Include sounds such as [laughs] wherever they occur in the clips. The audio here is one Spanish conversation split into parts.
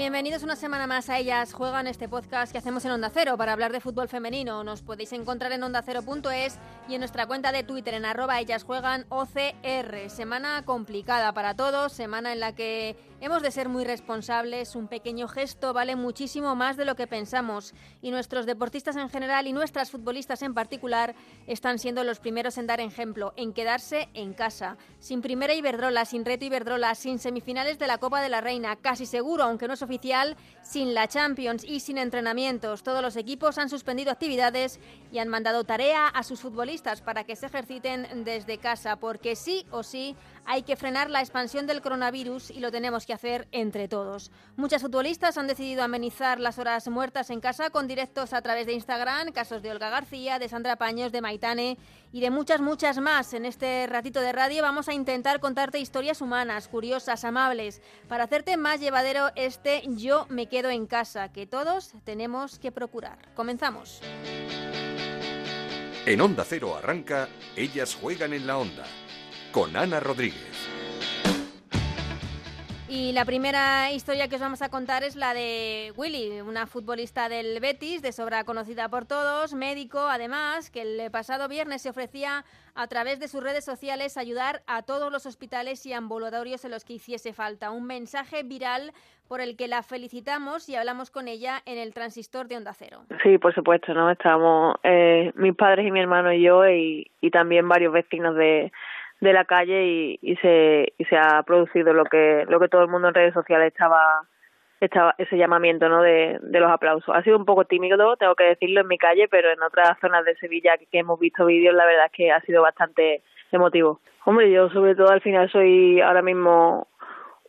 Bienvenidos una semana más a Ellas Juegan, este podcast que hacemos en Onda Cero para hablar de fútbol femenino. Nos podéis encontrar en ondacero.es y en nuestra cuenta de Twitter en arroba Ellas Juegan OCR. Semana complicada para todos, semana en la que hemos de ser muy responsables. Un pequeño gesto vale muchísimo más de lo que pensamos y nuestros deportistas en general y nuestras futbolistas en particular están siendo los primeros en dar ejemplo, en quedarse en casa. Sin primera Iberdrola, sin reto Iberdrola, sin semifinales de la Copa de la Reina, casi seguro aunque no es oficial, sin la Champions y sin entrenamientos. Todos los equipos han suspendido actividades y han mandado tarea a sus futbolistas para que se ejerciten desde casa, porque sí o sí hay que frenar la expansión del coronavirus y lo tenemos que hacer entre todos. Muchas futbolistas han decidido amenizar las horas muertas en casa con directos a través de Instagram, casos de Olga García, de Sandra Paños, de Maitane y de muchas, muchas más. En este ratito de radio vamos a intentar contarte historias humanas, curiosas, amables, para hacerte más llevadero este Yo me quedo en casa, que todos tenemos que procurar. Comenzamos. En Onda Cero arranca Ellas juegan en la onda con Ana Rodríguez. Y la primera historia que os vamos a contar es la de Willy, una futbolista del Betis, de sobra conocida por todos, médico además, que el pasado viernes se ofrecía a través de sus redes sociales ayudar a todos los hospitales y ambulatorios en los que hiciese falta. Un mensaje viral por el que la felicitamos y hablamos con ella en el transistor de Onda Cero. Sí, por supuesto, ¿no? Estábamos eh, mis padres y mi hermano y yo y, y también varios vecinos de de la calle y, y se y se ha producido lo que lo que todo el mundo en redes sociales estaba estaba ese llamamiento no de, de los aplausos ha sido un poco tímido tengo que decirlo en mi calle pero en otras zonas de Sevilla que, hemos visto vídeos la verdad es que ha sido bastante emotivo hombre yo sobre todo al final soy ahora mismo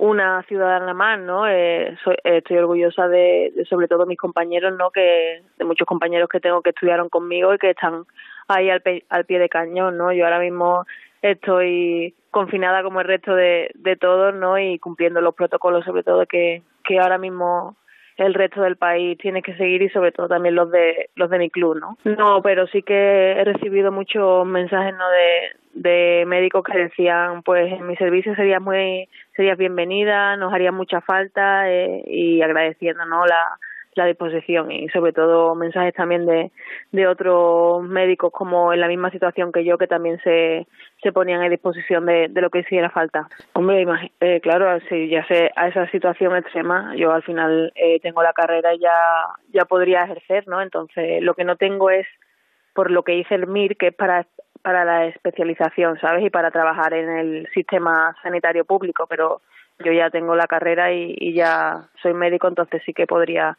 una ciudadana más, ¿no? Eh, soy, estoy orgullosa de, de, sobre todo mis compañeros, ¿no? Que de muchos compañeros que tengo que estudiaron conmigo y que están ahí al, pe, al pie de cañón, ¿no? Yo ahora mismo estoy confinada como el resto de, de todos, ¿no? Y cumpliendo los protocolos, sobre todo que, que ahora mismo el resto del país tiene que seguir y sobre todo también los de los de mi club, ¿no? No, pero sí que he recibido muchos mensajes, ¿no? De, de médicos que decían, pues en mi servicio sería muy serías bienvenida, nos haría mucha falta eh, y agradeciendo, ¿no? La la disposición y sobre todo mensajes también de, de otros médicos como en la misma situación que yo que también se, se ponían a disposición de, de lo que hiciera falta. Hombre, eh, claro, si ya sé a esa situación extrema, yo al final eh, tengo la carrera y ya, ya podría ejercer, ¿no? Entonces, lo que no tengo es por lo que hice el MIR, que es para para la especialización, ¿sabes? Y para trabajar en el sistema sanitario público, pero yo ya tengo la carrera y, y ya soy médico, entonces sí que podría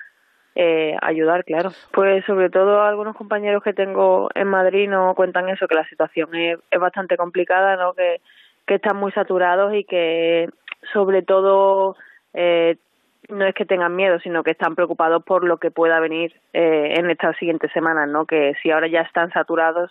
eh, ayudar, claro. Pues sobre todo algunos compañeros que tengo en Madrid no cuentan eso, que la situación es, es bastante complicada, ¿no? Que, que están muy saturados y que sobre todo eh, no es que tengan miedo, sino que están preocupados por lo que pueda venir eh, en estas siguientes semanas, ¿no? Que si ahora ya están saturados,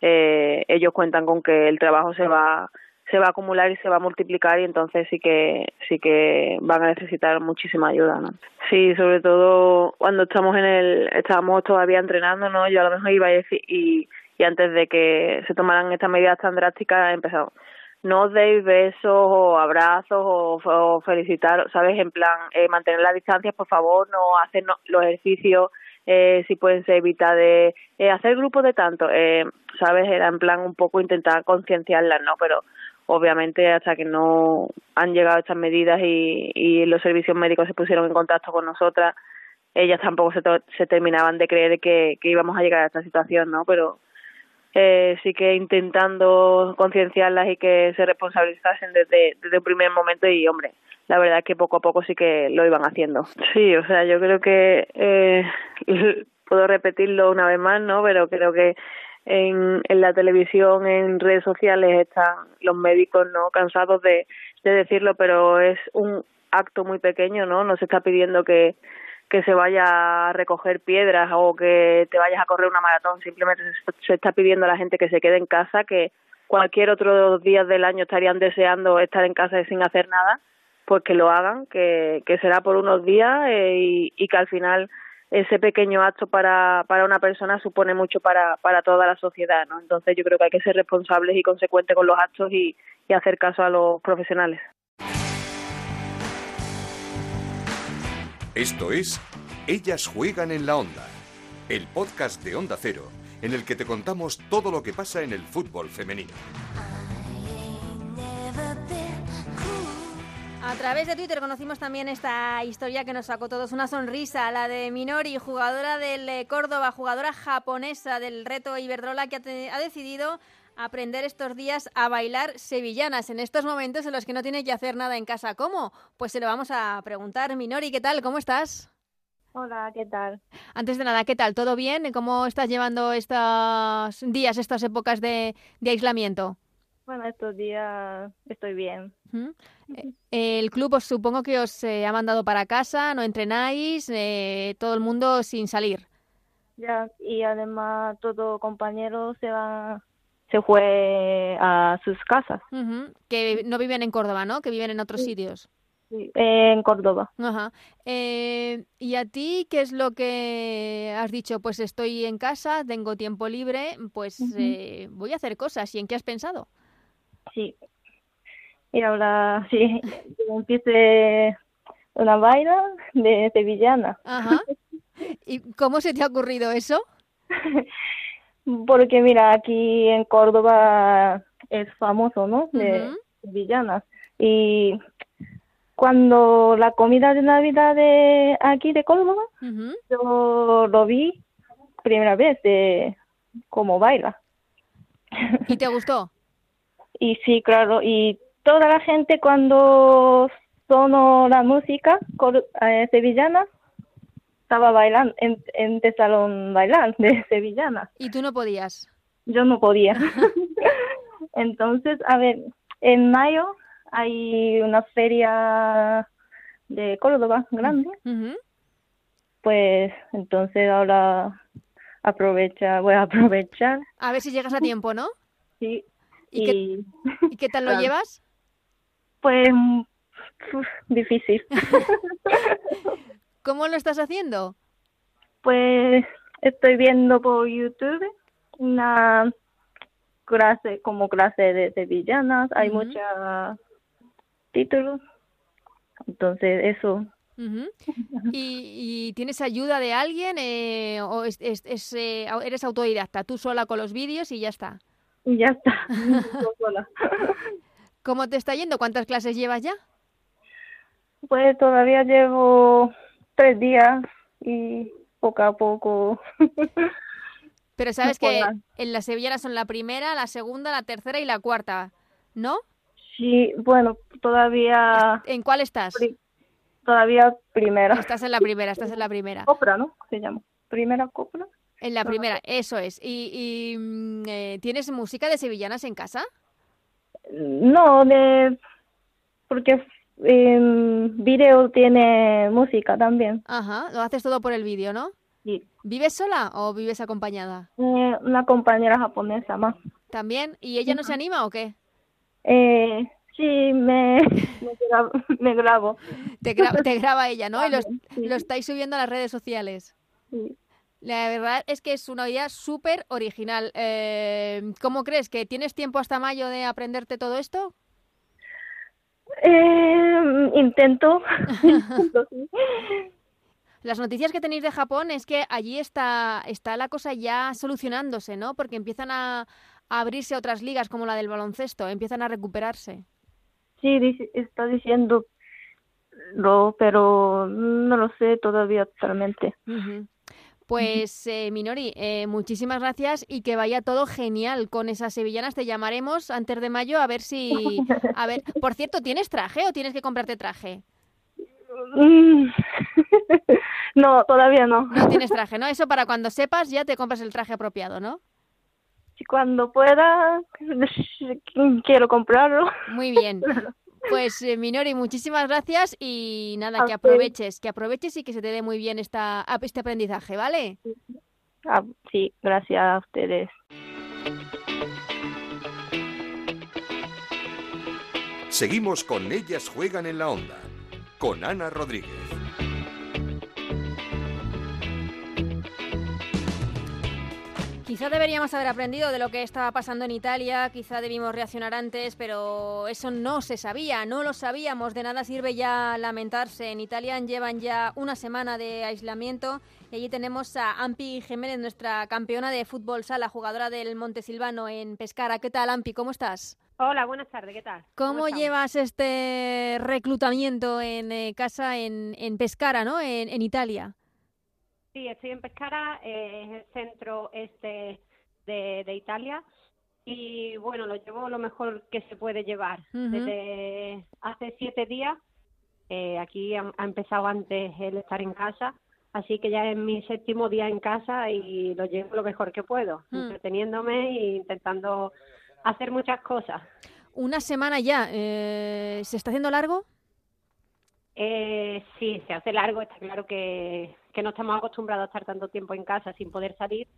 eh, ellos cuentan con que el trabajo se va se va a acumular y se va a multiplicar y entonces sí que sí que van a necesitar muchísima ayuda ¿no? sí sobre todo cuando estamos en el estábamos todavía entrenando no yo a lo mejor iba a decir y y antes de que se tomaran estas medidas tan drásticas he empezado no os deis besos o abrazos o, o felicitar sabes en plan eh, mantener las distancias por favor no hacer los ejercicios eh, si pueden ser evita de eh, hacer grupos de tanto eh, sabes era en plan un poco intentar concienciarlas no pero obviamente hasta que no han llegado estas medidas y, los servicios médicos se pusieron en contacto con nosotras, ellas tampoco se, terminaban de creer que, íbamos a llegar a esta situación, ¿no? Pero eh, sí que intentando concienciarlas y que se responsabilizasen desde, desde un primer momento y, hombre, la verdad es que poco a poco sí que lo iban haciendo. Sí, o sea, yo creo que eh, [laughs] puedo repetirlo una vez más, ¿no? Pero creo que en, en la televisión, en redes sociales están los médicos no cansados de, de decirlo, pero es un acto muy pequeño, ¿no? No se está pidiendo que que se vaya a recoger piedras o que te vayas a correr una maratón, simplemente se está pidiendo a la gente que se quede en casa, que cualquier otro día del año estarían deseando estar en casa sin hacer nada, pues que lo hagan, que, que será por unos días eh, y, y que al final ese pequeño acto para, para una persona supone mucho para, para toda la sociedad, ¿no? Entonces yo creo que hay que ser responsables y consecuentes con los actos y, y hacer caso a los profesionales. Esto es Ellas juegan en la onda, el podcast de Onda Cero, en el que te contamos todo lo que pasa en el fútbol femenino. A través de Twitter conocimos también esta historia que nos sacó todos una sonrisa, la de Minori, jugadora del eh, Córdoba, jugadora japonesa del reto Iberdrola que ha, ha decidido aprender estos días a bailar sevillanas en estos momentos en los que no tiene que hacer nada en casa. ¿Cómo? Pues se lo vamos a preguntar. Minori, ¿qué tal? ¿Cómo estás? Hola, ¿qué tal? Antes de nada, ¿qué tal? ¿Todo bien? ¿Cómo estás llevando estos días, estas épocas de, de aislamiento? Bueno, estos días estoy bien. ¿Mm? El club os supongo que os eh, ha mandado para casa, no entrenáis, eh, todo el mundo sin salir. Ya, y además todo compañero se va, se fue a sus casas. Que no viven en Córdoba, ¿no? Que viven en otros Sí. sitios. Sí, en Córdoba. Ajá. Eh, ¿Y a ti qué es lo que has dicho? Pues estoy en casa, tengo tiempo libre, pues eh, voy a hacer cosas. ¿Y en qué has pensado? Sí. Y ahora sí, yo empecé una baila de sevillana. Ajá. ¿Y cómo se te ha ocurrido eso? [laughs] Porque mira, aquí en Córdoba es famoso, ¿no? De sevillanas. Y cuando la comida de Navidad de aquí de Córdoba, yo lo vi primera vez de cómo baila. ¿Y te gustó? [laughs] Y sí, claro, y toda la gente cuando sonó la música eh, sevillana estaba bailando, en, empezaron a bailar de [laughs] sevillana. ¿Y tú no podías? Yo no podía. [laughs] [laughs] Entonces, a ver, en mayo hay una feria de Córdoba grande, pues entonces ahora aprovecha, voy a aprovechar, A ver si llegas a tiempo, ¿no? sí, ¿Y qué, y y qué tal lo Claro. llevas? Pues uf, difícil. [laughs] ¿Cómo lo estás haciendo? Pues estoy viendo por YouTube una clase, como clase de sevillanas, hay Ujú. muchos títulos, entonces eso. ¿Y, y tienes ayuda de alguien eh, o es- es- es, eh, eres autodidacta, tú sola con los vídeos y ya está? y ya está. [laughs] Yo sola. ¿Cómo te está yendo? ¿Cuántas clases llevas ya? Pues todavía llevo tres días y poco a poco. [laughs] Pero sabes que en las sevillanas son la primera, la segunda, la tercera y la cuarta, ¿no? Sí, bueno, todavía, ¿En cuál estás? pri- todavía primera. Estás en la primera, estás en la primera. Copra, ¿no? Se llama. Primera copra. En la primera, eso es. ¿Y, y, mm, eh, tienes música de sevillanas en casa? No, de porque en video tiene música también. Ajá, lo haces todo por el vídeo, ¿no? Sí. ¿Vives sola o vives acompañada? Eh, una compañera japonesa más. ¿También? ¿Y ella no se anima o qué? Eh, sí, me, [laughs] me, grabo, me grabo. Te, gra- te graba ella, ¿no? Y lo, sí. lo estáis subiendo a las redes sociales. Sí. La verdad es que es una idea súper original. Eh, ¿Cómo crees? ¿Que tienes tiempo hasta mayo de aprenderte todo esto? Eh, intento. [laughs] Las noticias que tenéis de Japón es que allí está, está la cosa ya solucionándose, ¿no? Porque empiezan a, a abrirse otras ligas como la del baloncesto, empiezan a recuperarse. Sí, dice- está diciendo lo, pero no lo sé todavía totalmente. Pues, eh, Minori, eh, muchísimas gracias y que vaya todo genial con esas sevillanas. Te llamaremos antes de mayo a ver si... A ver, [laughs] por cierto, ¿tienes traje o tienes que comprarte traje? Mm. [laughs] no, todavía no. No tienes [laughs] traje, ¿no? Eso para cuando sepas ya te compras el traje apropiado, ¿no? Cuando pueda, quiero comprarlo. Muy bien. Pues eh, Minori, muchísimas gracias y nada, A que usted. aproveches, que aproveches y que se te dé muy bien esta, ap- este aprendizaje, ¿vale? Ah, sí, gracias a ustedes. Seguimos con Ellas juegan en la onda, con Ana Rodríguez. Quizá deberíamos haber aprendido de lo que estaba pasando en Italia, quizá debimos reaccionar antes, pero eso no se sabía, no lo sabíamos, de nada sirve ya lamentarse. En Italia llevan ya una semana de aislamiento y allí tenemos a Ampi Jiménez, nuestra campeona de fútbol sala, jugadora del Montesilvano en Pescara. ¿Qué tal, Ampi? ¿Cómo estás? Hola, buenas tardes, ¿qué tal? ¿Cómo, llevas este reclutamiento en eh, casa en, en, Pescara, ¿no? en Italia? Sí, estoy en Pescara, eh, es el centro este de, Italia y bueno, lo llevo lo mejor que se puede llevar. Desde hace siete días, eh, aquí ha, empezado antes el estar en casa, así que ya es mi séptimo día en casa y lo llevo lo mejor que puedo, mm. entreteniéndome e intentando hacer muchas cosas. Una semana ya, eh, ¿se está haciendo largo? Eh, sí, se hace largo, está claro que, que no estamos acostumbrados a estar tanto tiempo en casa sin poder salir,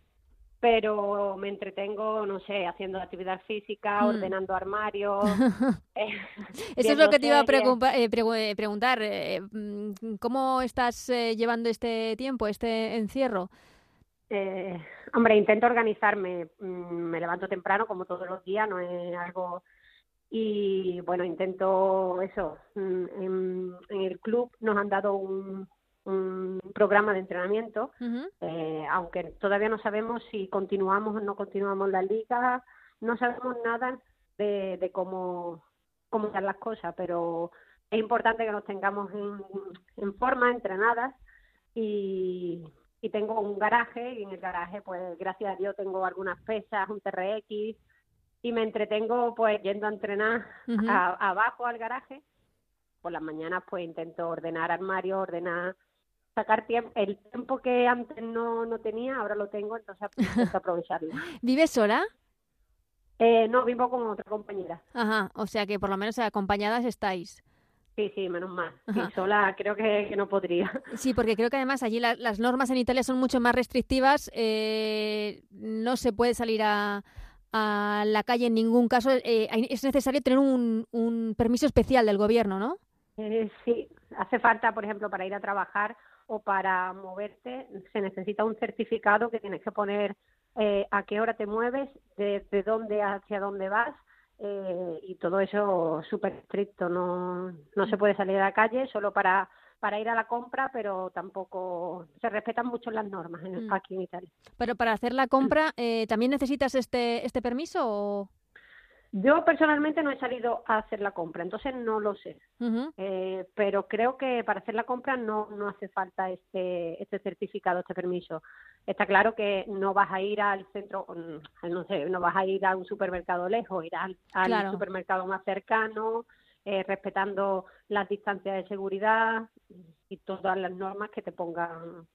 pero me entretengo, no sé, haciendo actividad física, hmm. ordenando armarios. [laughs] Eh, Eso es lo que te iba a eh, eh, preguntar. Mm, ¿Cómo estás llevando este tiempo, este encierro? hombre, intento organizarme. Mm, me levanto temprano, como todos los días, no es algo y bueno, intento eso. Mm, en, el club nos han dado un, programa de entrenamiento, eh, aunque todavía no sabemos si continuamos o no continuamos la liga, no sabemos nada de, cómo, cómo están las cosas, pero es importante que nos tengamos en, en forma, entrenadas y, y tengo un garaje y en el garaje pues gracias a Dios tengo algunas pesas, un TRX, y me entretengo pues yendo a entrenar abajo al garaje. Por las mañanas pues intento ordenar armario, ordenar, sacar tiempo, el tiempo que antes no, no tenía, ahora lo tengo, entonces intento [laughs] aprovecharlo. ¿Vives sola? Eh, no, vivo con otra compañera. Ajá, o sea que por lo menos acompañadas estáis. Sí, sí, menos mal. Y sola creo que, no podría. Sí, porque creo que además allí las normas en Italia son mucho más restrictivas. Eh, no se puede salir a, a la calle en ningún caso, eh, es necesario tener un, un, permiso especial del gobierno, ¿no? Eh, sí, hace falta, por ejemplo, para ir a trabajar o para moverte, se necesita un certificado que tienes que poner eh, a qué hora te mueves, de, de dónde hacia dónde vas. y todo eso súper estricto, no, no se puede salir a la calle solo para para ir a la compra, pero tampoco se respetan mucho las normas en, mm. aquí en Italia. Pero para hacer la compra, eh, ¿también necesitas este, este permiso o...? Yo personalmente no he salido a hacer la compra, entonces no lo sé. eh, pero creo que para hacer la compra no, no hace falta este, este certificado, este permiso. Está claro que no vas a ir al centro, mm, no sé, no vas a ir a un supermercado lejos, irás al, al supermercado más cercano, eh, respetando las distancias de seguridad y todas las normas que te pongan.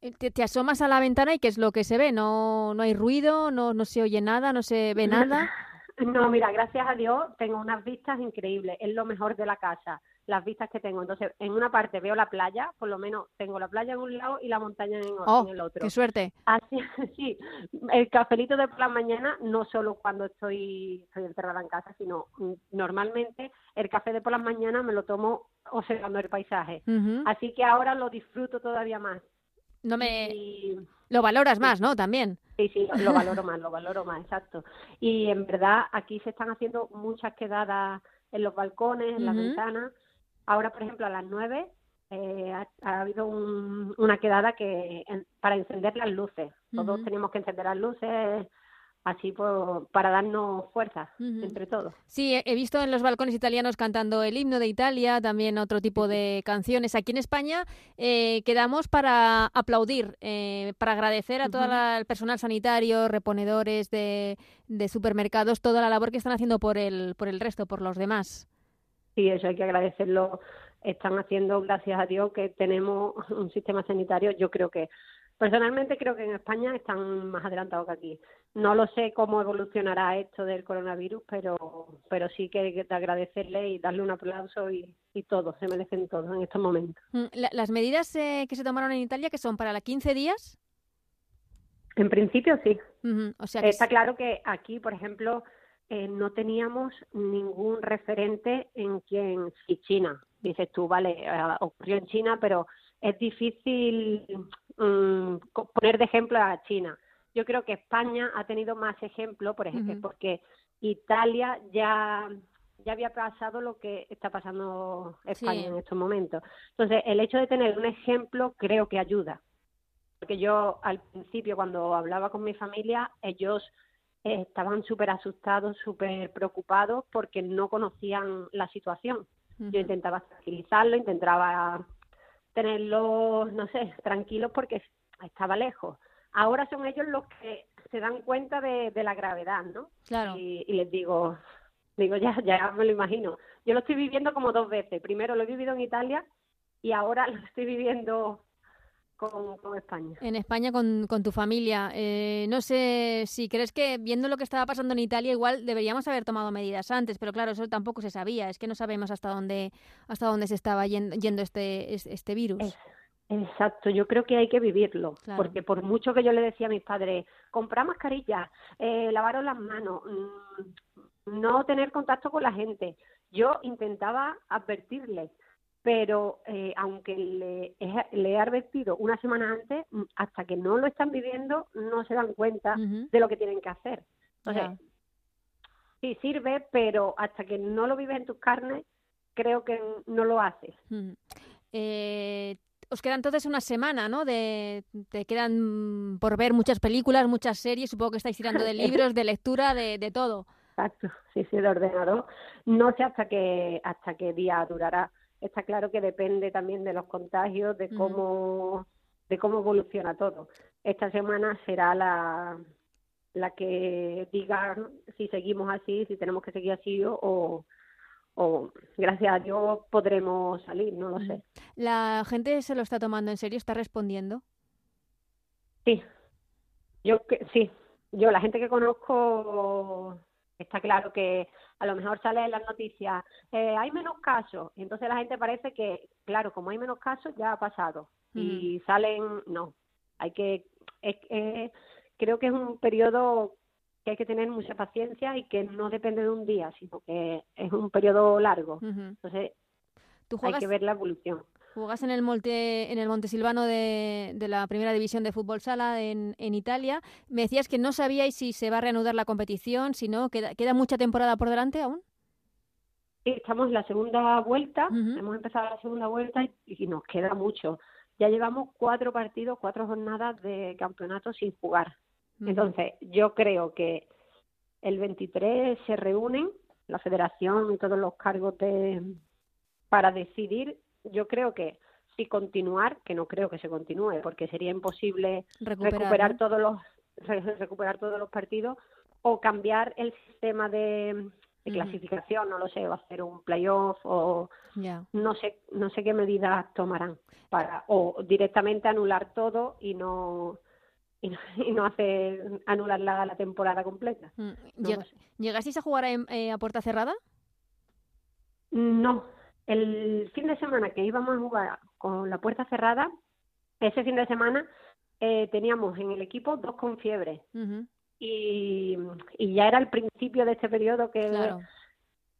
Te, asomas a la ventana y ¿qué es lo que se ve? ¿No, no hay ruido? No, ¿No se oye nada? ¿No se ve [laughs] nada? No, mira, gracias a Dios tengo unas vistas increíbles. Es lo mejor de la casa las vistas que tengo. Entonces, en una parte veo la playa, por lo menos tengo la playa en un lado y la montaña en, oh, el otro. ¡Qué suerte! Así, [laughs] sí, el cafelito de por la mañana, no solo cuando estoy, estoy encerrada en casa, sino mm, normalmente el café de por las mañanas me lo tomo observando el paisaje. Así que ahora lo disfruto todavía más. No me... Lo valoras más, ¿no? También. Sí, sí, lo valoro [laughs] más, lo valoro más, exacto. Y en verdad aquí se están haciendo muchas quedadas en los balcones, en las ventanas, Ahora, por ejemplo, a las nueve eh, ha, habido una quedada que para encender las luces. Todos tenemos que encender las luces así para darnos fuerza entre todos. Sí, he visto en los balcones italianos cantando el himno de Italia, también otro tipo de [laughs] canciones. Aquí en España eh, quedamos para aplaudir, eh, para agradecer a todo el personal sanitario, reponedores de, de supermercados, toda la labor que están haciendo por el, por el resto, por los demás. Sí, eso hay que agradecerlo. Están haciendo, gracias a Dios, que tenemos un sistema sanitario. Yo creo que, personalmente, creo que en España están más adelantados que aquí. No lo sé cómo evolucionará esto del coronavirus, pero, pero sí que agradecerle y darle un aplauso y, y todo, se merecen todos en estos momentos. Mm, ¿Las medidas eh, que se tomaron en Italia, que son para las 15 días? En principio sí. o sea Está claro que aquí, por ejemplo, eh, no teníamos ningún referente en quien, si China, dices tú, vale, eh, ocurrió en China, pero es difícil mm, poner de ejemplo a China. yo creo que España ha tenido más ejemplo, por ejemplo, porque Italia ya ya había pasado lo que está pasando España en estos momentos. Entonces, el hecho de tener un ejemplo creo que ayuda. Porque yo al principio, cuando hablaba con mi familia, ellos eh, estaban súper asustados, súper preocupados porque no conocían la situación. Yo intentaba tranquilizarlo, intentaba tenerlos, no sé, tranquilos porque estaba lejos. Ahora son ellos los que se dan cuenta de, la gravedad, ¿no? Claro. Y, les digo, digo, ya, ya me lo imagino. Yo lo estoy viviendo como dos veces. Primero lo he vivido en Italia y ahora [laughs] lo estoy viviendo con, con España. En España con, con tu familia. Eh, no sé si crees que viendo lo que estaba pasando en Italia igual deberíamos haber tomado medidas antes, pero claro, eso tampoco se sabía. Es que no sabemos hasta dónde hasta dónde se estaba yendo, este, este virus. Exacto, yo creo que hay que vivirlo, porque por mucho que yo le decía a mis padres, comprar mascarillas, eh, lavaros las manos, mm, no tener contacto con la gente, yo intentaba advertirles, pero eh, aunque le, he advertido una semana antes, mm, hasta que no lo están viviendo, no se dan cuenta de lo que tienen que hacer. Entonces, sí sirve, pero hasta que no lo vives en tus carnes, creo que no lo haces. eh, os queda entonces una semana, ¿no? De, te quedan por ver muchas películas, muchas series, supongo que estáis tirando de [laughs] libros, de lectura, de, de todo. Exacto, sí, sí, de ordenador. No sé hasta qué, hasta qué día durará. Está claro que depende también de los contagios, de cómo, de cómo evoluciona todo. Esta semana será la, la que diga si seguimos así, si tenemos que seguir así o, o gracias a Dios podremos salir, no lo sé. ¿La gente se lo está tomando en serio? ¿Está respondiendo? Sí, yo que, sí, yo la gente que conozco está claro que a lo mejor sale en las noticias, eh, hay menos casos, y entonces la gente parece que, claro, como hay menos casos ya ha pasado. Y salen, no, hay que, creo que es un periodo que hay que tener mucha paciencia y que no depende de un día, sino que es un periodo largo. Entonces, ¿Tú hay que ver la evolución. Jugas en el Monte, en el Montesilvano de, de la Primera División de Fútbol Sala en, en, Italia. Me decías que no sabíais si se va a reanudar la competición, si no, ¿queda, queda mucha temporada por delante aún? Sí, estamos en la segunda vuelta, hemos empezado la segunda vuelta y, nos queda mucho. Ya llevamos cuatro partidos, cuatro jornadas de campeonato sin jugar. Entonces, yo creo que el 23 se reúnen la federación y todos los cargos de para decidir, yo creo que si continuar, que no creo que se continúe, porque sería imposible recuperar, todos los recuperar todos los partidos o cambiar el sistema de, clasificación, no lo sé, va a hacer un playoff o no sé no sé qué medidas tomarán para o directamente anular todo y no y no, [laughs] hace anular la, la temporada completa. Mm, ¿Llegasteis a jugar eh, a, puerta cerrada? No, el fin de semana que íbamos a jugar con la puerta cerrada, ese fin de semana eh, teníamos en el equipo dos con fiebre. y, y, ya era el principio de este periodo que...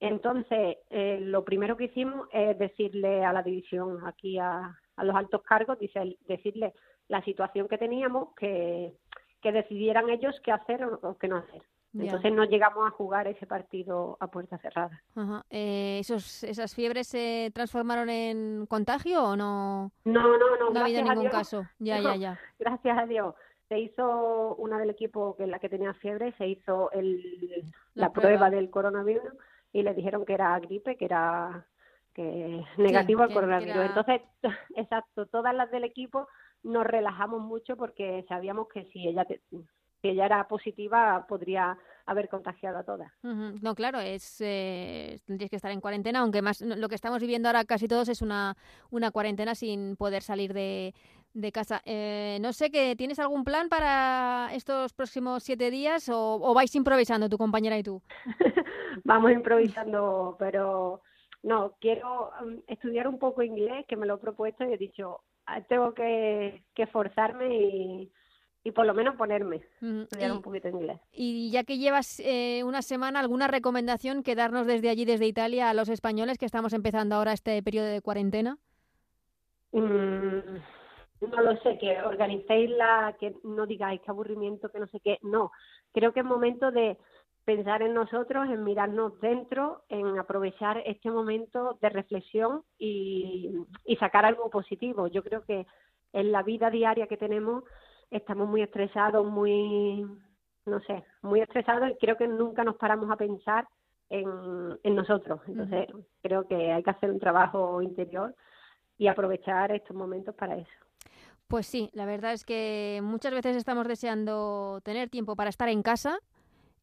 Entonces, eh, lo primero que hicimos es decirle a la división, aquí a, a los altos cargos, dice, decirle la situación que teníamos, que, que decidieran ellos qué hacer o, qué no hacer. Entonces no llegamos a jugar ese partido a puerta cerrada. Eh, ¿esos, ¿Esas fiebres se transformaron en contagio o no? No, no, no. No ha habido ningún caso. Ya, ya, ya. [laughs] Gracias a Dios. Se hizo una del equipo que la que tenía fiebre, se hizo el, la, prueba. del coronavirus y le dijeron que era gripe, que era que negativo al coronavirus. Entonces, [laughs] exacto, todas las del equipo nos relajamos mucho porque sabíamos que si ella si ella era positiva podría haber contagiado a todas. No, claro, es eh, tendrías que estar en cuarentena, aunque más lo que estamos viviendo ahora casi todos es una, una cuarentena sin poder salir de, de casa. Eh, no sé, que ¿tienes algún plan para estos próximos siete días o, o vais improvisando tu compañera y tú? [laughs] Vamos improvisando, pero no, quiero um, estudiar un poco inglés, que me lo he propuesto y he dicho, Ah, tengo que, que forzarme y, y por lo menos ponerme, estudiar un poquito inglés. Y ya que llevas eh, una semana, ¿alguna recomendación que darnos desde allí, desde Italia, a los españoles que estamos empezando ahora este periodo de cuarentena? Mm, no lo sé, que organicéis la, que no digáis qué aburrimiento, que no sé qué, no. Creo que es momento de pensar en nosotros, en mirarnos dentro, en aprovechar este momento de reflexión y, y sacar algo positivo. Yo creo que en la vida diaria que tenemos estamos muy estresados, muy, no sé, muy estresados y creo que nunca nos paramos a pensar en, en nosotros. Entonces, creo que hay que hacer un trabajo interior y aprovechar estos momentos para eso. Pues sí, la verdad es que muchas veces estamos deseando tener tiempo para estar en casa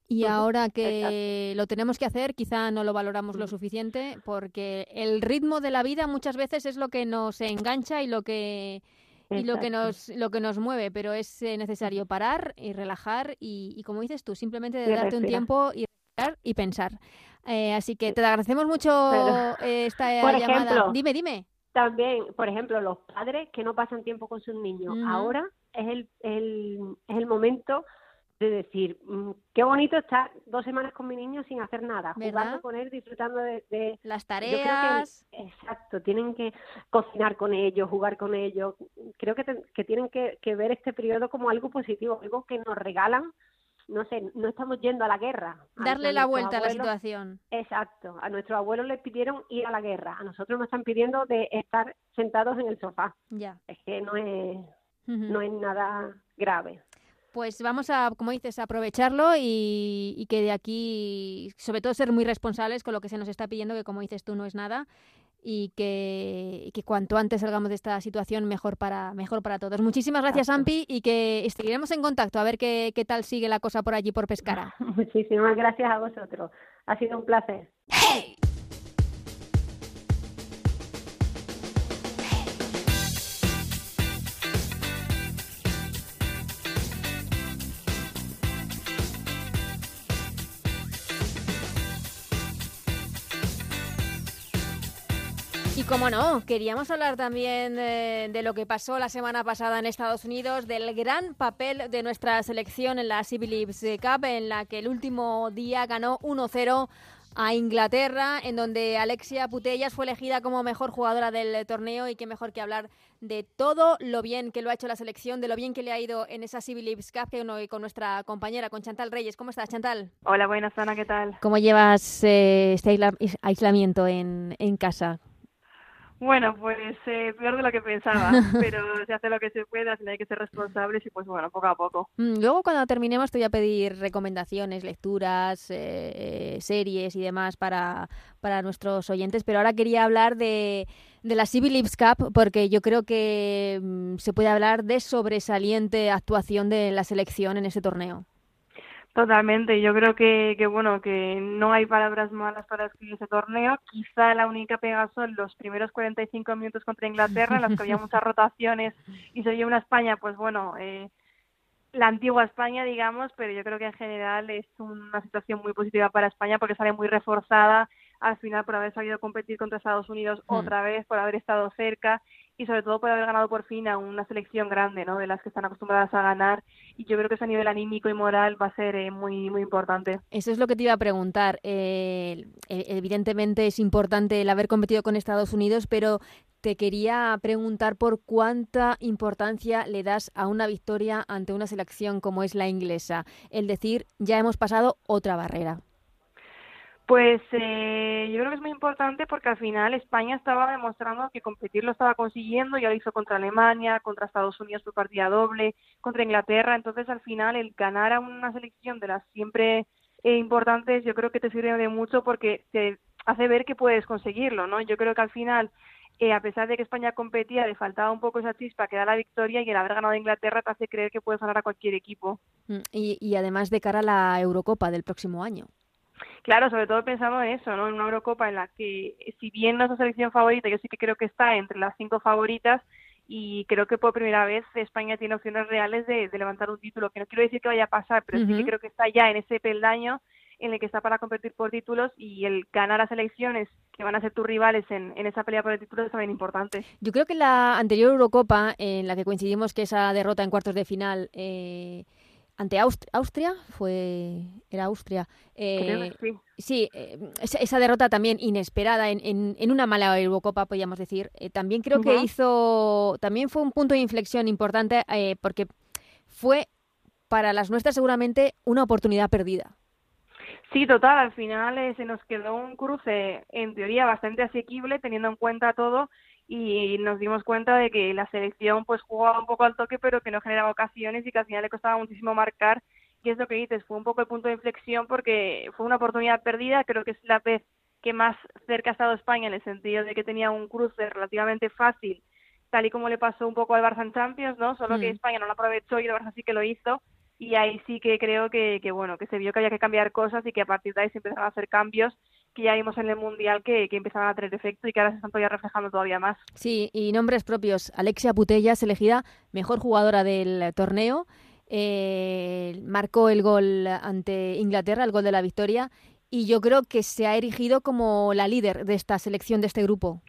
y ahora que lo tenemos que hacer, quizá no lo valoramos lo suficiente porque el ritmo de la vida muchas veces es lo que nos engancha y lo que y lo que nos lo que nos mueve, pero es eh, necesario parar y relajar y, y como dices tú, simplemente de darte un tiempo y y pensar. Eh, así que te agradecemos mucho eh, esta llamada. dime, dime. También, por ejemplo, los padres que no pasan tiempo con sus niños. Ahora es el, el, es el momento de decir, mm, qué bonito estar dos semanas con mi niño sin hacer nada, jugando con él, disfrutando de, las tareas. exacto, tienen que cocinar con ellos, jugar con ellos. Creo que, que tienen que, que, ver este periodo como algo positivo, algo que nos regalan. No sé, no estamos yendo a la guerra. Darle la vuelta a la situación. Exacto. A nuestros abuelos les pidieron ir a la guerra. A nosotros nos están pidiendo de estar sentados en el sofá. Ya. Es que no es, no es nada grave pues vamos a, como dices, aprovecharlo y, que de aquí, sobre todo, ser muy responsables con lo que se nos está pidiendo, que como dices tú, no es nada. Y que, que cuanto antes salgamos de esta situación, mejor para, mejor para todos. Muchísimas gracias, Ampi, y que seguiremos en contacto a ver qué, qué tal sigue la cosa por allí, por Pescara. [laughs] Muchísimas gracias a vosotros. Ha sido un placer. Como no, queríamos hablar también eh, de lo que pasó la semana pasada en Estados Unidos, del gran papel de nuestra selección en la Civil Leagues Cup, en la que el último día ganó 1-0 a Inglaterra, en donde Alexia Putellas fue elegida como mejor jugadora del torneo y qué mejor que hablar de todo lo bien que lo ha hecho la selección, de lo bien que le ha ido en esa Civil Leagues Cup que con nuestra compañera, con Chantal Reyes. ¿Cómo estás, Chantal? Hola, buenas, Ana, ¿qué tal? ¿Cómo llevas eh, este aislamiento en, en casa? Bueno, pues eh, peor de lo que pensaba, [laughs] pero se hace lo que se puede, al hay que ser responsables y pues bueno, poco a poco. Mm, luego cuando terminemos te voy a pedir recomendaciones, lecturas, eh, series y demás para, para nuestros oyentes, pero ahora quería hablar de, de la Civil Lips Cup porque yo creo que mm, se puede hablar de sobresaliente actuación de la selección en ese torneo. Totalmente, yo creo que, que bueno, que no hay palabras malas para escribir ese torneo. Quizá la única pega son los primeros 45 minutos contra Inglaterra, en los que había [laughs] muchas rotaciones y se vio una España, pues bueno, eh, la antigua España, digamos, pero yo creo que en general es una situación muy positiva para España porque sale muy reforzada al final por haber sabido competir contra Estados Unidos mm. otra vez, por haber estado cerca y sobre todo por haber ganado por fin a una selección grande, ¿no? De las que están acostumbradas a ganar y yo creo que eso a nivel anímico y moral va a ser eh, muy muy importante. Eso es lo que te iba a preguntar. Eh, e, evidentemente es importante el haber competido con Estados Unidos, pero te quería preguntar por cuánta importancia le das a una victoria ante una selección como es la inglesa. El decir, ya hemos pasado otra barrera. Pues eh, yo creo que es muy importante porque al final España estaba demostrando que competir lo estaba consiguiendo, ya lo hizo contra Alemania, contra Estados Unidos por partida doble, contra Inglaterra, entonces al final el ganar a una selección de las siempre eh, importantes yo creo que te sirve de mucho porque te hace ver que puedes conseguirlo, ¿no? Yo creo que al final eh, a pesar de que España competía, le faltaba un poco esa chispa que da la victoria y el haber ganado a Inglaterra te hace creer que puedes ganar a cualquier equipo. Mm, y, y además de cara a la Eurocopa del próximo año. Claro, sobre todo pensando en eso, ¿no? En una Eurocopa en la que, si bien no es la selección favorita, yo sí que creo que está entre las cinco favoritas y creo que por primera vez España tiene opciones reales de, levantar un título, que no quiero decir que vaya a pasar, pero sí que creo que está ya en ese peldaño en el que está para competir por títulos y el ganar a selecciones que van a ser tus rivales en, en esa pelea por el título es también importante. Yo creo que la anterior Eurocopa, en la que coincidimos que esa derrota en cuartos de final... Eh ante Austria, fue era Austria. Eh, sí. Sí, eh, esa, derrota también inesperada en, en, una mala Eurocopa, podríamos decir. Eh, también creo que hizo, también fue un punto de inflexión importante porque fue para las nuestras seguramente una oportunidad perdida. Sí, total. Al final se nos quedó un cruce en teoría bastante asequible, teniendo en cuenta todo y nos dimos cuenta de que la selección pues jugaba un poco al toque pero que no generaba ocasiones y que al final le costaba muchísimo marcar y es lo que dices, fue un poco el punto de inflexión porque fue una oportunidad perdida, creo que es la vez que más cerca ha estado España en el sentido de que tenía un cruce relativamente fácil, tal y como le pasó un poco al Barça en Champions, ¿no? Solo que mm. España no lo aprovechó y el Barça sí que lo hizo y ahí sí que creo que, que, bueno, que se vio que había que cambiar cosas y que a partir de ahí se empezaron a hacer cambios que ya vimos en el Mundial que, que empezaban a tener efecto y que ahora se están todavía reflejando todavía más. Sí, y nombres propios. Alexia Putellas, elegida mejor jugadora del torneo, eh, marcó el gol ante Inglaterra, el gol de la victoria, y yo creo que se ha erigido como la líder de esta selección, de este grupo.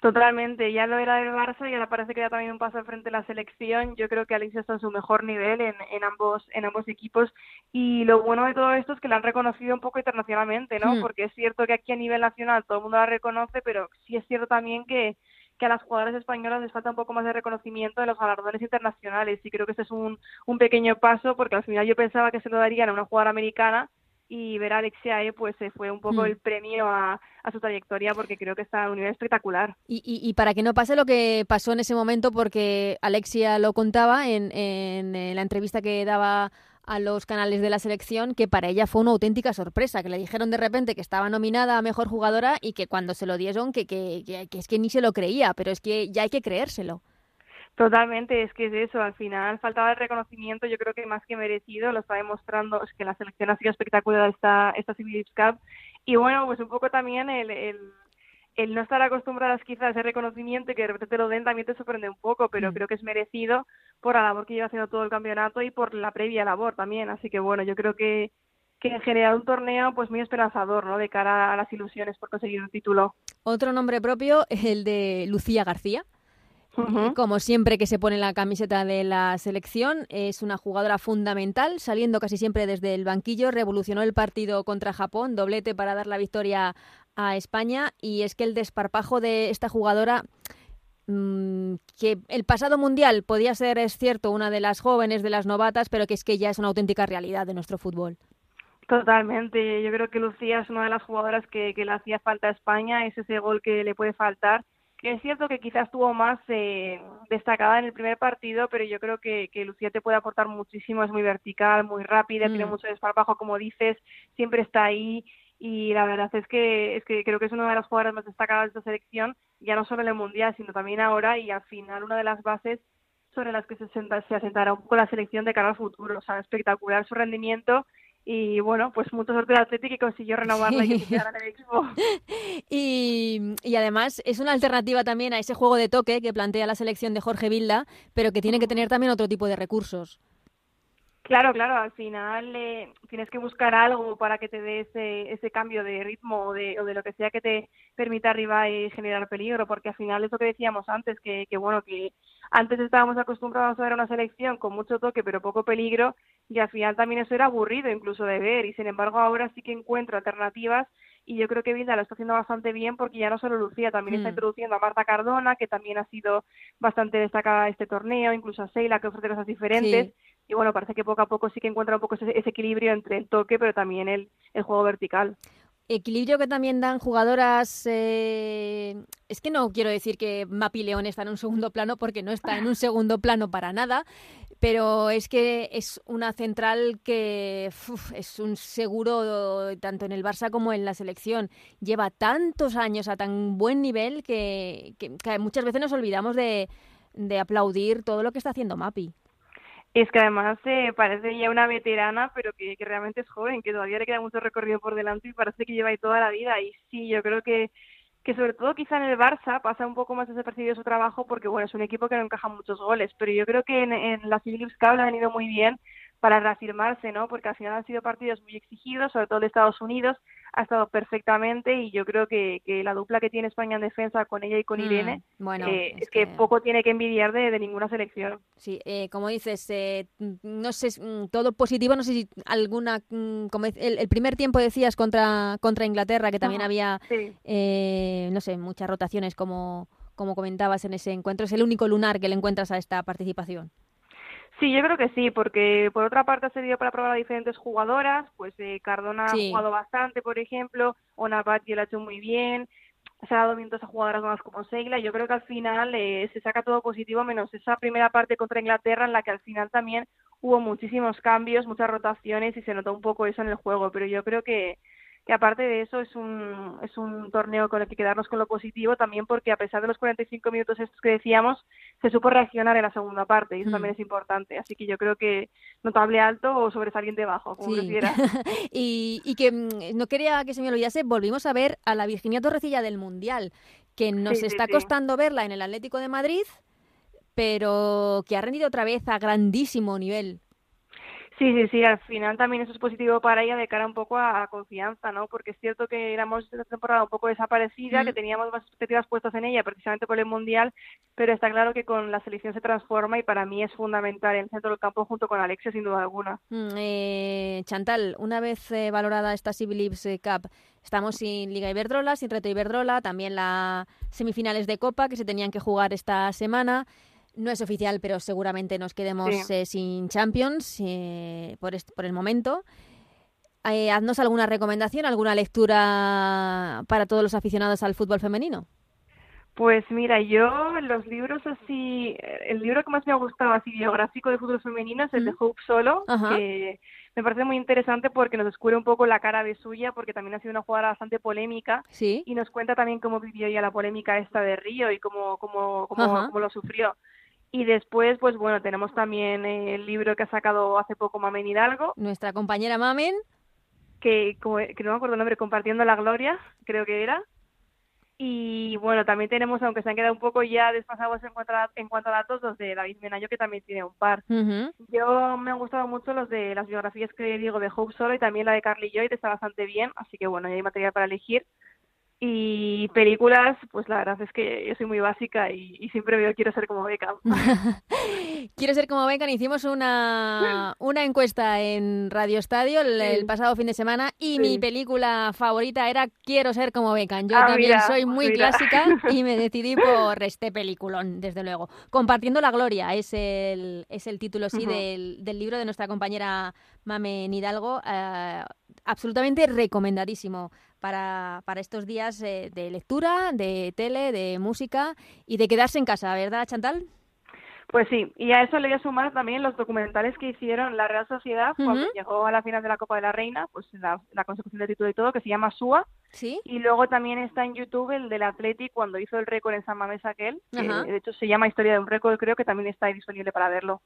Totalmente, ya lo era del Barça y ahora parece que ya también un paso al frente de la selección. Yo creo que Alicia está en su mejor nivel en, en ambos en ambos equipos y lo bueno de todo esto es que la han reconocido un poco internacionalmente, ¿no? Hmm. Porque es cierto que aquí a nivel nacional todo el mundo la reconoce, pero sí es cierto también que que a las jugadoras españolas les falta un poco más de reconocimiento de los galardones internacionales y creo que este es un, un pequeño paso porque al final yo pensaba que se lo darían a una jugadora americana y ver a Alexia E pues se fue un poco hmm. el premio a, a, su trayectoria porque creo que está a un nivel espectacular. Y, y, para que no pase lo que pasó en ese momento, porque Alexia lo contaba en, en, la entrevista que daba a los canales de la selección, que para ella fue una auténtica sorpresa, que le dijeron de repente que estaba nominada a Mejor Jugadora y que cuando se lo dieron, que, que, que es que ni se lo creía, pero es que ya hay que creérselo. Totalmente, es que es eso, al final faltaba el reconocimiento, yo creo que más que merecido, lo está demostrando, es que la selección ha sido espectacular esta, esta Civil Cup, y bueno, pues un poco también el, el, el no estar acostumbradas quizás a ese reconocimiento y que de repente te lo den también te sorprende un poco, pero mm. creo que es merecido por la labor que lleva haciendo todo el campeonato y por la previa labor también, así que bueno, yo creo que, que en general un torneo pues muy esperanzador, ¿no? De cara a las ilusiones por conseguir un título. Otro nombre propio, el de Lucía García. Como siempre que se pone la camiseta de la selección, es una jugadora fundamental, saliendo casi siempre desde el banquillo, revolucionó el partido contra Japón, doblete para dar la victoria a España, y es que el desparpajo de esta jugadora mm, que el pasado mundial podía ser, es cierto, una de las jóvenes, de las novatas, pero que es que ya es una auténtica realidad de nuestro fútbol. Totalmente, yo creo que Lucía es una de las jugadoras que, que le hacía falta a España, es ese gol que le puede faltar es cierto que quizás estuvo más eh, destacada en el primer partido, pero yo creo que, que Lucía te puede aportar muchísimo, es muy vertical, muy rápida, tiene mm. mucho desparpajo, como dices, siempre está ahí y la verdad es que, es que creo que es una de las jugadoras más destacadas de esta selección, ya no solo en el Mundial, sino también ahora y al final una de las bases sobre las que se, se asentará un poco la selección de cara al futuro. O sea, espectacular su rendimiento y bueno, pues mucho suerte al Atlético que consiguió renovarla y que en el equipo. [laughs] y, y además es una alternativa también a ese juego de toque que plantea la selección de Jorge Vilda, pero que tiene que tener también otro tipo de recursos. Claro, claro, al final eh, tienes que buscar algo para que te dé ese, ese cambio de ritmo o de, o de lo que sea que te permita arriba y generar peligro, porque al final es lo que decíamos antes, que, que bueno, que antes estábamos acostumbrados a ver una selección con mucho toque pero poco peligro y al final también eso era aburrido incluso de ver y sin embargo ahora sí que encuentro alternativas y yo creo que Vilda lo está haciendo bastante bien porque ya no solo Lucía, también está mm. introduciendo a Marta Cardona, que también ha sido bastante destacada este torneo, incluso a Seila, que ofrece cosas diferentes. Y bueno, parece que poco a poco sí que encuentra un poco ese, equilibrio entre el toque, pero también el, el juego vertical equilibrio que también dan jugadoras. Eh, es que no quiero decir que Mapi León está en un segundo plano porque no está en un segundo plano para nada, pero es que es una central que es un seguro tanto en el Barça como en la selección. Lleva tantos años a tan buen nivel que, muchas veces nos olvidamos de, de aplaudir todo lo que está haciendo Mapi. Es que además eh, parece ya una veterana, pero que, que, realmente es joven, que todavía le queda mucho recorrido por delante y parece que lleva ahí toda la vida. Y sí, yo creo que, que sobre todo quizá en el Barça pasa un poco más desapercibido su trabajo porque, bueno, es un equipo que no encaja muchos goles, pero yo creo que en, en la Philips Cup le ha venido muy bien para reafirmarse, ¿no? Porque al final han sido partidos muy exigidos, sobre todo de Estados Unidos, ha estado perfectamente y yo creo que, que la dupla que tiene España en defensa con ella y con Mm, Irene bueno, eh, es que... que- poco tiene que envidiar de, de ninguna selección. Sí, eh, como dices, eh, no sé, mm, todo positivo, no sé si alguna, mm, como el, el primer tiempo decías contra, contra Inglaterra, que también había, Sí. eh, no sé, muchas rotaciones como, como comentabas en ese encuentro, es el único lunar que le encuentras a esta participación. Sí, yo creo que sí, porque por otra parte ha servido para probar a diferentes jugadoras, pues eh, Cardona Sí. ha jugado bastante, por ejemplo, Ona Batlle lo ha hecho muy bien, se ha dado minutos a jugadoras nuevas como Seila, yo creo que al final eh, se saca todo positivo, menos esa primera parte contra Inglaterra en la que al final también hubo muchísimos cambios, muchas rotaciones y se notó un poco eso en el juego, pero yo creo que que aparte de eso es un, es un torneo con el que quedarnos con lo positivo también porque a pesar de los 45 minutos estos que decíamos, se supo reaccionar en la segunda parte y eso Mm. también es importante. Así que yo creo que notable alto o sobresaliente bajo, como Sí. prefieras. [laughs] y, y que mm, no quería que se me olvidase, volvimos a ver a la Virginia Torrecilla del Mundial, que nos sí, está sí. costando verla en el Atlético de Madrid, pero que ha rendido otra vez a grandísimo nivel. Sí, sí, sí, al final también eso es positivo para ella de cara un poco a, a confianza, ¿no? Porque es cierto que éramos esta temporada un poco desaparecida, que teníamos más expectativas puestas en ella precisamente por el Mundial, pero está claro que con la selección se transforma y para mí es fundamental en el centro del campo junto con Alexia sin duda alguna. Mm, eh, Chantal, una vez eh, valorada esta Leagues eh, Cup, estamos sin Liga Iberdrola, sin Reto Iberdrola, también las semifinales de Copa que se tenían que jugar esta semana. No es oficial, pero seguramente nos quedemos Sí. eh, sin Champions eh, por, por el momento. Eh, haznos alguna recomendación, alguna lectura para todos los aficionados al fútbol femenino. Pues mira, yo los libros así, el libro que más me ha gustado así biográfico de fútbol femenino es el de. Hope Solo, Ajá. que me parece muy interesante porque nos descubre un poco la cara de suya, porque también ha sido una jugadora bastante polémica Sí. y nos cuenta también cómo vivió ella la polémica esta de Río y cómo, cómo, cómo, cómo lo sufrió. Y después, pues bueno, tenemos también el libro que ha sacado hace poco Mamen Hidalgo, Nuestra compañera Mamen. que, que no me acuerdo el nombre, Compartiendo la Gloria, creo que era. Y bueno, también tenemos, aunque se han quedado un poco ya desfasados en cuanto a, en cuanto a datos, los de David Menayo, que también tiene un par. Yo me han gustado mucho los de las biografías que digo de Hope Solo y también la de Carly Lloyd, está bastante bien, así que bueno, ya hay material para elegir. Y películas, pues la verdad es que yo soy muy básica y, y siempre veo Quiero ser como Beckham. [laughs] Quiero ser como Beckham. Hicimos una, una encuesta en Radio Estadio el, pasado fin de semana y Sí. mi película favorita era Quiero ser como Beckham. Yo Ah, también mira, soy muy mira. clásica y me [laughs] decidí por este peliculón, desde luego. Compartiendo la gloria es el, es el título, sí, del, del libro de nuestra compañera Mame Hidalgo. eh, absolutamente recomendadísimo para, para estos días eh, de lectura, de tele, de música y de quedarse en casa, ¿verdad, Chantal? Pues sí, y a eso le voy a sumar también los documentales que hicieron la Real Sociedad cuando llegó a la final de la Copa de la Reina, pues la, la consecución de título y todo, que se llama SUA. Sí. Y luego también está en YouTube el del Athletic cuando hizo el récord en San Mamés aquel, que de hecho se llama Historia de un récord, creo que también está ahí disponible para verlo.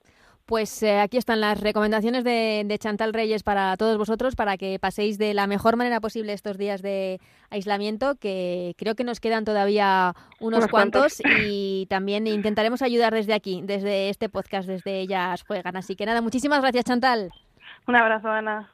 Pues eh, aquí están las recomendaciones de, de Chantal Reyes para todos vosotros, para que paséis de la mejor manera posible estos días de aislamiento, que creo que nos quedan todavía unos, Unos cuantos, cuantos. y también intentaremos ayudar desde aquí, desde este podcast, desde Ellas Juegan. Así que nada, muchísimas gracias Chantal. Un abrazo, Ana.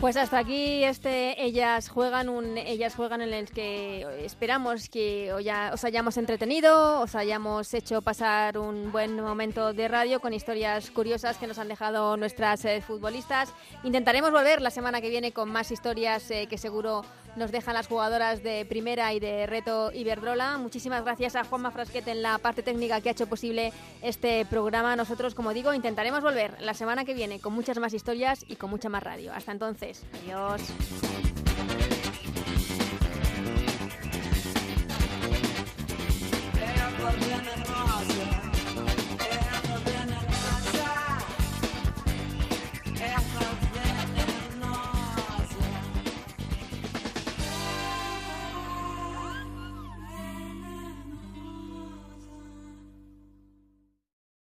Pues hasta aquí este ellas juegan un ellas juegan en el que esperamos que os, ya- os hayamos entretenido, os hayamos hecho pasar un buen momento de radio con historias curiosas que nos han dejado nuestras eh, futbolistas. Intentaremos volver la semana que viene con más historias eh, que seguro nos dejan las jugadoras de Primera y de Reto Iberdrola. Muchísimas gracias a Juanma Frasquet en la parte técnica que ha hecho posible este programa. Nosotros, como digo, intentaremos volver la semana que viene con muchas más historias y con mucha más radio. Hasta entonces, adiós.